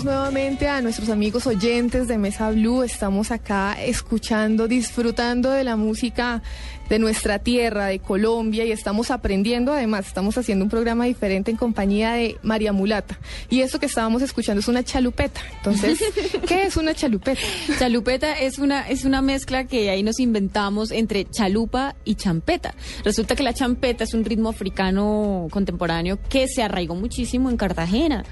Saludamos nuevamente a nuestros amigos oyentes de Mesa Blue. Estamos acá escuchando, disfrutando de la música de nuestra tierra, de Colombia, y estamos aprendiendo. Además, estamos haciendo un programa diferente en compañía de María Mulata. Y esto que estábamos escuchando es una chalupeta. Entonces, ¿qué es una chalupeta? Chalupeta es una, es una mezcla que ahí nos inventamos entre chalupa y champeta. Resulta que la champeta es un ritmo africano contemporáneo que se arraigó muchísimo en Cartagena.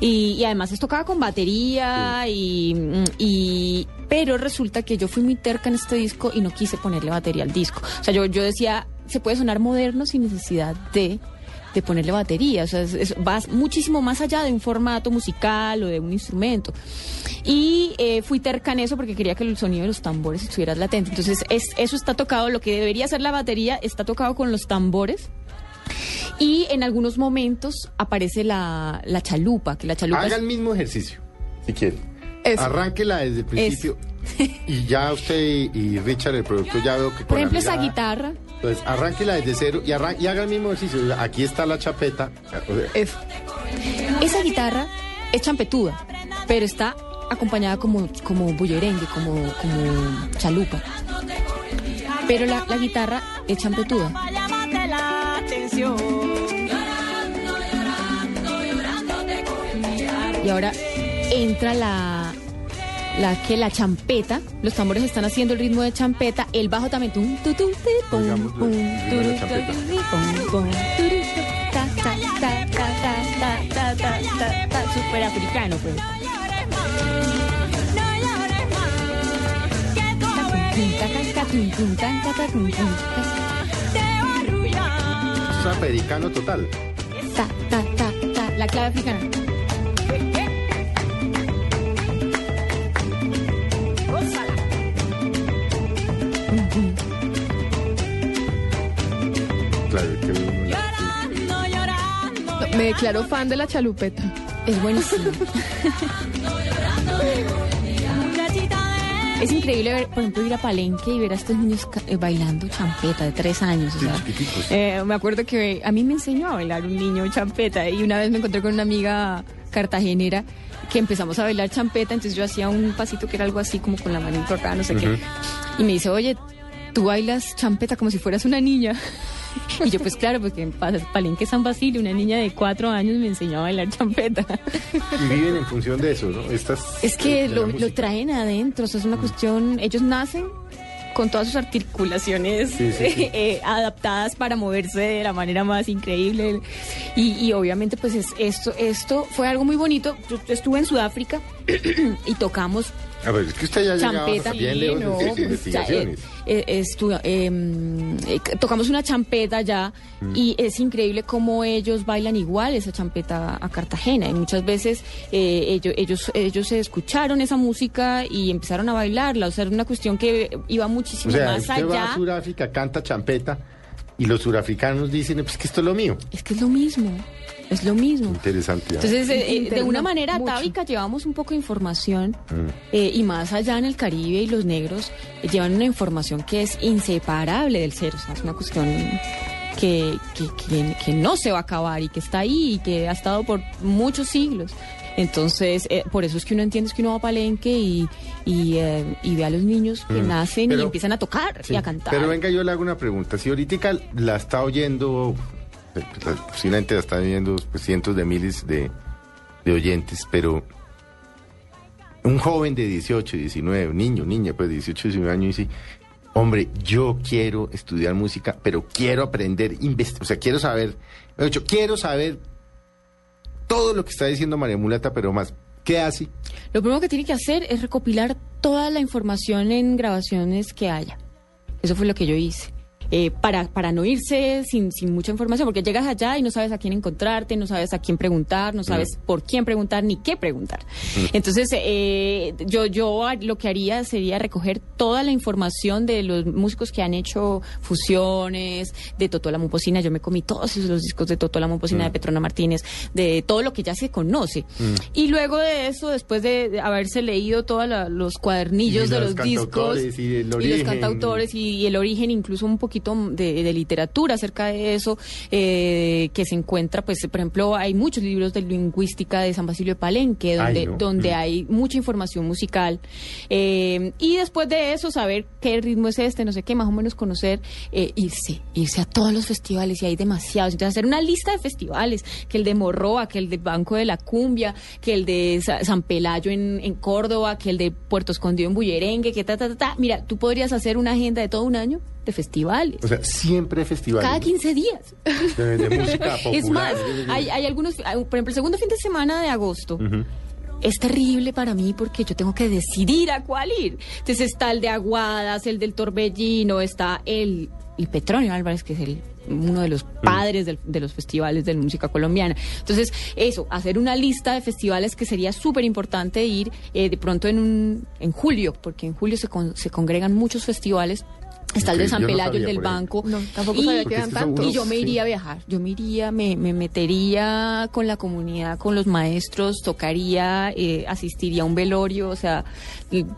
Y, y además es tocada con batería y, y- Pero resulta que yo fui muy terca en este disco y no quise ponerle batería al disco. O sea, yo, yo decía, se puede sonar moderno sin necesidad de de ponerle batería, o sea, es, es- va muchísimo más allá de un formato musical o de un instrumento. Y eh, fui terca en eso porque quería que el sonido de los tambores estuviera latente. Entonces, es, eso está tocado, lo que debería ser la batería está tocado con los tambores. Y en algunos momentos aparece la, la chalupa, que la chalupa Haga es- el mismo ejercicio, si quiere. Eso. Arránquela desde el principio. Y ya usted y, Richard, el productor, ya veo que por ejemplo, esa guitarra. Entonces, arránquela desde cero y, arran- y haga el mismo ejercicio. Aquí está la chapeta. Eso. Esa guitarra es champetuda, pero está acompañada como, como bullerengue, como, como chalupa. Pero la, la guitarra es champetuda. y ahora entra la, la que la champeta, los tambores están haciendo el ritmo de champeta, el bajo también tum tum tum super africano pues. Es total. Ta, ta, ta, ta, la clave africana. Claro, que Llorando, llorando. No, me declaro fan de la chalupeta. Es buenísimo. Es increíble ver, por ejemplo, ir a Palenque y ver a estos niños eh, bailando champeta de tres años. o sea, eh, me acuerdo que a mí me enseñó a bailar un niño champeta y una vez me encontré con una amiga cartagenera que empezamos a bailar champeta, entonces yo hacía un pasito que era algo así como con la manito acá, no sé qué. Y me dice, oye, tú bailas champeta como si fueras una niña. Y yo, pues claro, porque en Pa- Palenque San Basilio, una niña de cuatro años me enseñó a bailar champeta. Y viven en función de eso, ¿no? Estas, Es que lo, lo traen adentro, o sea, es una cuestión, ellos nacen con todas sus articulaciones Sí, sí, sí. eh, adaptadas para moverse de la manera más increíble. Y, y obviamente pues es, esto, esto fue algo muy bonito. Yo estuve en Sudáfrica y tocamos A ver, es que usted ya champeta. bien no, eh, eh, tocamos una champeta ya Mm. y es increíble cómo ellos bailan igual esa champeta a Cartagena y muchas veces eh, ellos, ellos ellos se escucharon esa música y empezaron a bailarla o sea era una cuestión que iba O muchísimo sea, más usted va a allá Sudáfrica, canta champeta y los surafricanos dicen, pues que esto es lo mío. es que es lo mismo es lo mismo Interesante. ¿ah? Entonces, eh, eh, de una manera mucho. atávica llevamos un poco de información Mm. eh, y más allá en el Caribe y los negros eh, llevan una información que es inseparable del ser, o sea, es una cuestión que, que, que- que no se va a acabar y que está ahí y que ha estado por muchos siglos. Entonces, eh, por eso es que uno entiende es que uno va a Palenque y, y, eh, y ve a los niños que nacen y Mm. Empiezan a tocar Sí, y a cantar. Pero venga, yo le hago una pregunta. Si ahorita la está oyendo, eh, la- posiblemente la están oyendo pues, cientos de miles de, de oyentes, pero un joven de 18, 19, niño, niña, pues 18, 19 años, dice, hombre, yo quiero estudiar música, pero quiero aprender, o sea, quiero saber, quiero saber todo lo que está diciendo María Mulata, pero más, ¿qué hace? Lo primero que tiene que hacer es recopilar toda la información en grabaciones que haya. Eso fue lo que yo hice. Eh, para, para no irse sin, sin mucha información, porque llegas allá y no sabes a quién encontrarte, no sabes a quién preguntar, no sabes por quién preguntar ni qué preguntar. Entonces, eh, yo, yo lo que haría sería recoger toda la información de los músicos que han hecho fusiones, de Totó la Momposina. Yo me comí todos los discos de Totó la Momposina, de Petrona Martínez, de todo lo que ya se conoce. Y luego de eso, después de, haberse leído todos los cuadernillos Y de los los discos y el los cantautores y, y el origen, incluso un poquito de, de literatura acerca de eso, eh, que se encuentra, pues, por ejemplo, hay muchos libros de lingüística de San Basilio de Palenque, donde, Ay, no. donde Mm. hay mucha información musical. Eh, y después de eso, saber qué ritmo es este, no sé qué, más o menos conocer, eh, irse, irse a todos los festivales, y hay demasiados. Entonces, hacer una lista de festivales, que el de Morroa, que el del Banco de la Cumbia, que el de Sa- San Pelayo en, en Córdoba, que el de Puerto Escondido en Bullerengue, que ta, ta, ta, ta. Mira, tú podrías hacer una agenda de todo un año de festivales. O sea, siempre hay festivales. Cada 15 días. de, de música popular. Es más, hay, hay algunos, hay- por ejemplo, el segundo fin de semana de agosto. Es terrible para mí porque yo tengo que decidir a cuál ir. Entonces está el de Aguadas, el del Torbellino, está el, el Petronio Álvarez, que es el, uno de los padres del- de los festivales de música colombiana. Entonces, eso, hacer una lista de festivales que sería súper importante ir eh, de pronto en, un, en julio, porque en julio se, con- se congregan muchos festivales. Está el de San Pelayo, el del banco. No, tampoco Y- sabía que eran tantos. y yo me Sí. iría a viajar, yo me iría, me, me metería con la comunidad, con los maestros, tocaría, eh, asistiría a un velorio, o sea,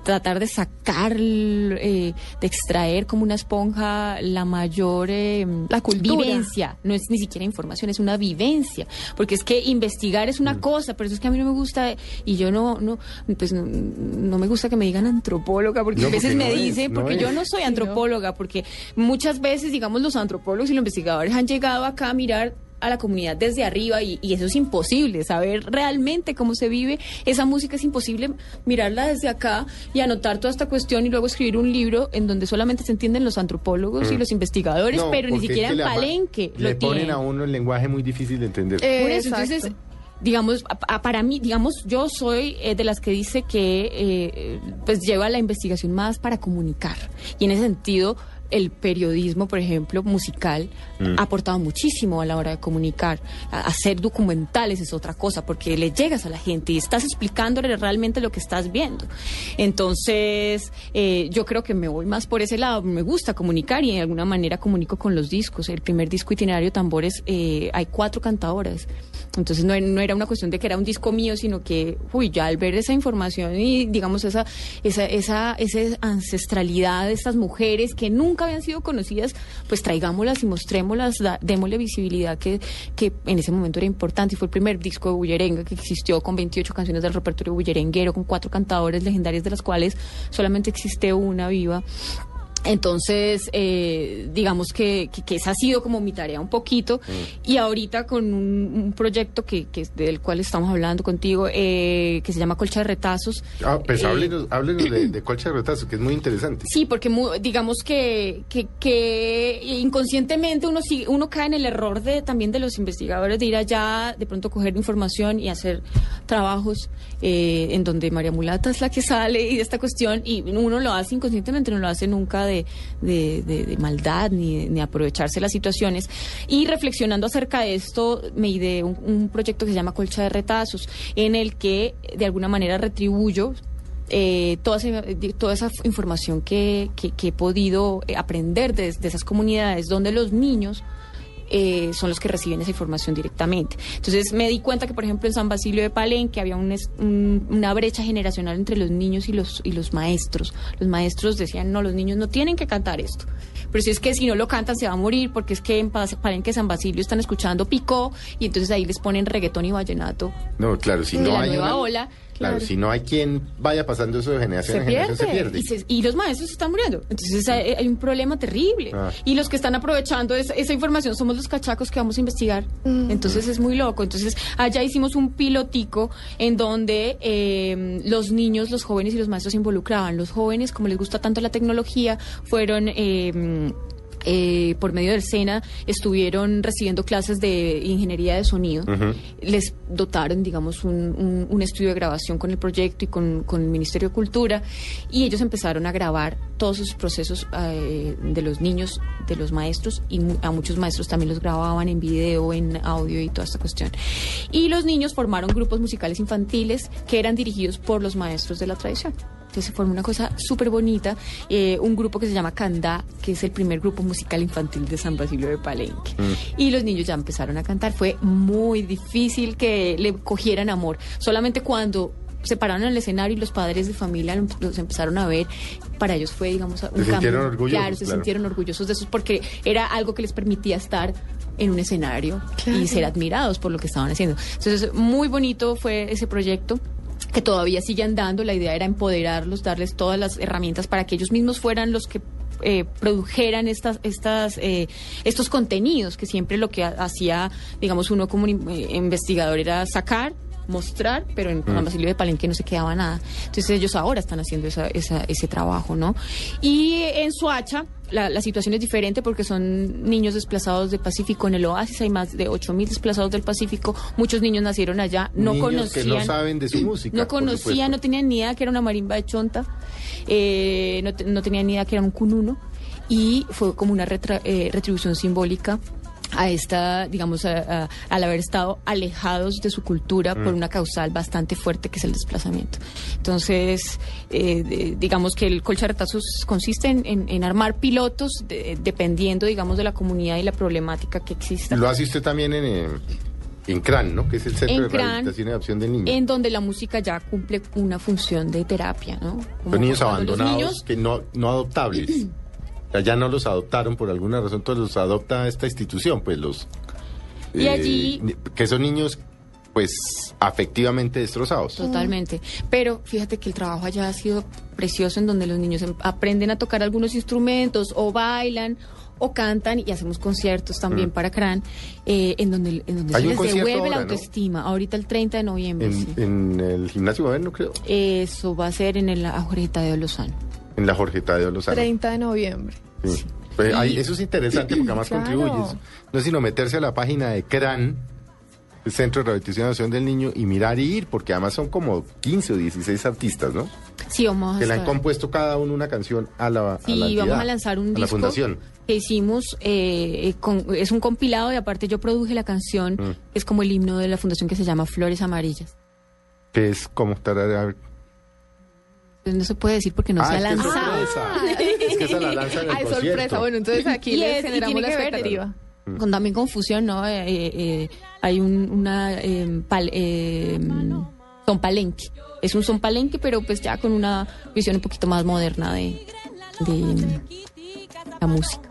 tratar de sacar, eh, de extraer como una esponja la mayor eh, La cultura. vivencia. No es ni siquiera información, es una vivencia. Porque es que investigar es una Mm. cosa, pero eso es que a mí no me gusta, y yo no, no, pues no, no me gusta que me digan antropóloga, porque No, a veces porque me dicen, no porque yo no soy antropóloga, porque muchas veces, digamos, los antropólogos y los investigadores han llegado acá a mirar a la comunidad desde arriba y, y eso es imposible, saber realmente cómo se vive esa música es imposible mirarla desde acá y anotar toda esta cuestión y luego escribir un libro en donde solamente se entienden los antropólogos y los investigadores, Mm. No, pero ni siquiera es en Palenque Le lo ponen tienen. a uno el lenguaje muy difícil de entender. Eh, Por eso, entonces, digamos, para mí, digamos, yo soy eh, de las que dice que eh, pues lleva la investigación más para comunicar. Y en ese sentido, el periodismo, por ejemplo, musical, ha aportado muchísimo a la hora de comunicar. A- hacer documentales es otra cosa, porque le llegas a la gente y estás explicándole realmente lo que estás viendo. Entonces, eh, yo creo que me voy más por ese lado. Me gusta comunicar y de alguna manera comunico con los discos. El primer disco itinerario Tambores, eh, hay cuatro cantadoras. Entonces no, no era una cuestión de que era un disco mío, sino que, uy, ya al ver esa información y digamos esa, esa, esa, esa ancestralidad de estas mujeres que nunca habían sido conocidas, pues traigámoslas y mostrémoslas, démosle visibilidad que, que en ese momento era importante. Y fue el primer disco de Bullerenga que existió con 28 canciones del repertorio bullerenguero, con cuatro cantadores legendarios de las cuales solamente existe una viva. Entonces, eh, digamos que, que, que esa ha sido como mi tarea un poquito. Y ahorita con un, un proyecto que, que del cual estamos hablando contigo, eh, que se llama Colcha de Retazos. Ah, pues Eh, háblenos, háblenos de, de Colcha de Retazo, que es muy interesante. Sí, porque mu- digamos que, que, que inconscientemente uno sigue- uno cae en el error de también de los investigadores de ir allá, de pronto coger información y hacer trabajos eh, en donde María Mulata es la que sale y de esta cuestión y uno lo hace inconscientemente, no lo hace nunca de, de, maldad ni, aprovecharse las situaciones. Y reflexionando acerca de esto, me ideé un, proyecto que se llama Colcha de Retazos, en el que de alguna manera retribuyo eh, toda, esa, toda esa información que, he podido eh, aprender de, de esas comunidades donde los niños eh, son los que reciben esa información directamente. Entonces me di cuenta que, por ejemplo, en San Basilio de Palenque había un un- una brecha generacional entre los niños y los, y los maestros. Los maestros decían, no, los niños no tienen que cantar esto. Pero si es que si no lo cantan se va a morir, porque es que en Pa- Palenque, San Basilio están escuchando picó y entonces ahí les ponen reggaetón y vallenato. No, claro, si De no la hay nueva una- ola, Claro, claro. si no hay quien vaya pasando eso de generación se en generación, pierde, se pierde. Y, se- y los maestros se están muriendo. Entonces hay, hay un problema terrible. Ah. Y los que están aprovechando es- esa información somos los cachacos que vamos a investigar. Entonces es muy loco. Entonces allá hicimos un pilotico en donde eh, los niños, los jóvenes y los maestros se involucraban. Los jóvenes, como les gusta tanto la tecnología, fueron... eh, eh, por medio del SENA estuvieron recibiendo clases de ingeniería de sonido. Les dotaron, digamos, un, un- un estudio de grabación con el proyecto y con, con el Ministerio de Cultura y ellos empezaron a grabar todos sus procesos eh, de los niños, de los maestros y mu- a muchos maestros también los grababan en video, en audio y toda esta cuestión. Y los niños formaron grupos musicales infantiles que eran dirigidos por los maestros de la tradición. Entonces se formó una cosa súper bonita, eh, un grupo que se llama Candá, que es el primer grupo musical infantil de San Basilio de Palenque. Y los niños ya empezaron a cantar. Fue muy difícil que le cogieran amor. Solamente cuando se pararon en el escenario y los padres de familia los- empezaron a ver, para ellos fue, digamos, un Se sintieron cambio. orgullosos, Claro, se claro. sintieron orgullosos de eso porque era algo que les permitía estar en un escenario y ser admirados por lo que estaban haciendo. Entonces, muy bonito fue ese proyecto que todavía sigue andando. La idea era empoderarlos, darles todas las herramientas para que ellos mismos fueran los que eh, produjeran estas, estas, eh, estos contenidos, que siempre lo que ha- hacía, digamos, uno como un eh, investigador era sacar mostrar, pero en San Basilio de Palenque no se quedaba nada. Entonces ellos ahora están haciendo esa, esa- ese trabajo, ¿no? Y en Suacha la, la situación es diferente porque son niños desplazados del Pacífico. En el Oasis hay más de 8.000 desplazados del Pacífico. Muchos niños nacieron allá, no Niños conocían. que no saben de su música. No conocían, no tenían ni idea que era una marimba de chonta, eh, no, no tenían ni idea que era un cununo y fue como una retra- eh, retribución simbólica a esta, digamos, a- a- al haber estado alejados de su cultura por Mm. una causal bastante fuerte que es el desplazamiento. Entonces, eh, de- digamos que el colcharetazos consiste en, en- en armar pilotos de- dependiendo, digamos, de la comunidad y la problemática que exista. Lo hace usted también en, eh, en CRAN, ¿no? Que es el Centro En de CRAN, Rehabilitación y Adopción del Niño. en donde la música ya cumple una función de terapia, ¿no? Como Los niños los abandonados, niños- que no, no adoptables. Ya no los adoptaron por alguna razón, entonces los adopta esta institución, pues los... eh, Y allí- ni- Que son niños, pues, afectivamente destrozados. Totalmente. Pero fíjate que el trabajo allá ha sido precioso en donde los niños em- aprenden a tocar algunos instrumentos o bailan o cantan y hacemos conciertos también para CRAN eh, en donde, en donde Mm. Hay se les devuelve la autoestima. Ahorita el 30 de noviembre. En, sí. en el gimnasio moderno, creo. Eso va a ser en el Jorge Tadeo Lozano. En la Jorge Tadeo Lozano. 30 de noviembre. Sí. Pues, ahí- eso es interesante porque además Claro. contribuye. No es sino meterse a la página de CRAN, el Centro de Rehabilitación del Niño, y mirar y ir, porque además son como 15 o 16 artistas, ¿no? Sí, vamos a Que le han compuesto cada uno una canción a la, a Sí, la vamos a lanzar un a disco la fundación. que hicimos, eh, con- es un compilado y aparte yo produje la canción, Mm. que es como el himno de la fundación que se llama Flores Amarillas. Que es como tarara- no se puede decir porque no Ah, se ha es que es lanzado. sorpresa. Es que esa la lanza en el Ay, concierto. sorpresa. Bueno, entonces aquí Y les es- generamos la ver, expectativa. Con también confusión, ¿no? Eh, eh, eh, hay un, una em, pal- em, son palenque. Es un son palenque, pero pues ya con una visión un poquito más moderna de, de la música.